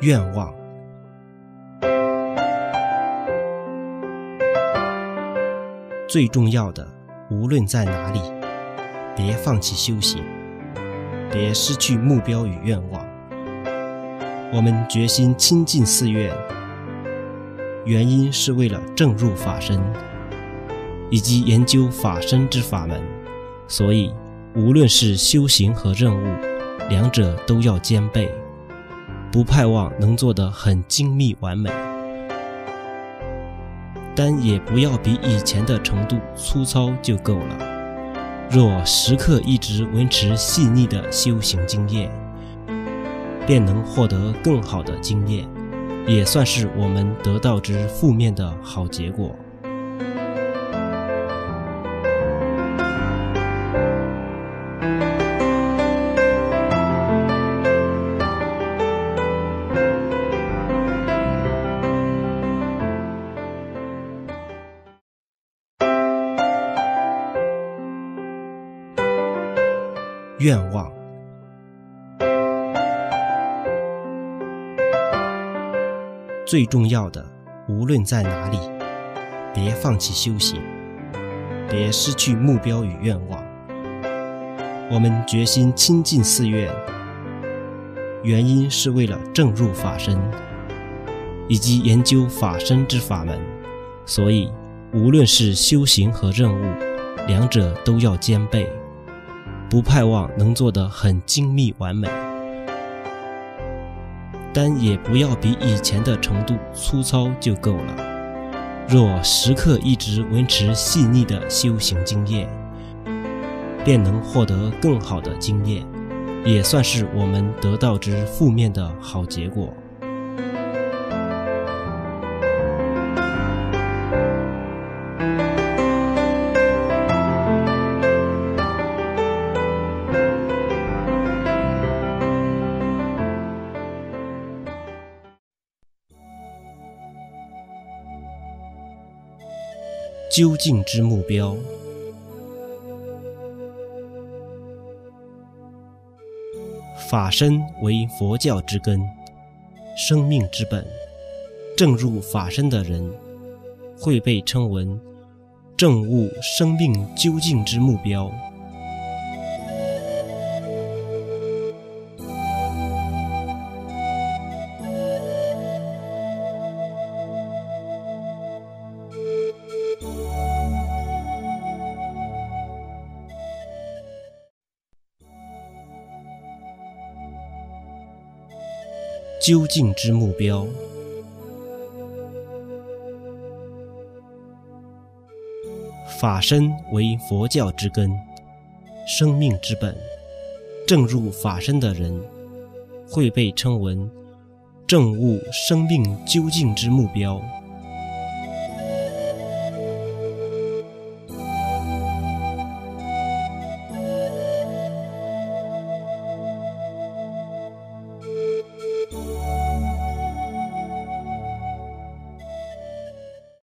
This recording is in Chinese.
愿望。最重要的，无论在哪里，别放弃修行，别失去目标与愿望。我们决心亲近寺院，原因是为了正入法身，以及研究法身之法门。所以，无论是修行和任务，两者都要兼备，不盼望能做得很精密完美。但也不要比以前的程度粗糙就够了。若时刻一直维持细腻的修行经验，便能获得更好的经验，也算是我们得到之负面的好结果。愿望。最重要的，无论在哪里，别放弃修行，别失去目标与愿望。我们决心亲近寺院，原因是为了正入法身，以及研究法身之法门。所以，无论是修行和任务，两者都要兼备。不盼望能做得很精密完美，但也不要比以前的程度粗糙就够了。若时刻一直维持细腻的修行经验，便能获得更好的经验，也算是我们得到之负面的好结果。究竟之目标，法身为佛教之根，生命之本。正入法身的人，会被称为正悟生命究竟之目标。究竟之目标，法身为佛教之根，生命之本。正入法身的人，会被称为正悟生命究竟之目标。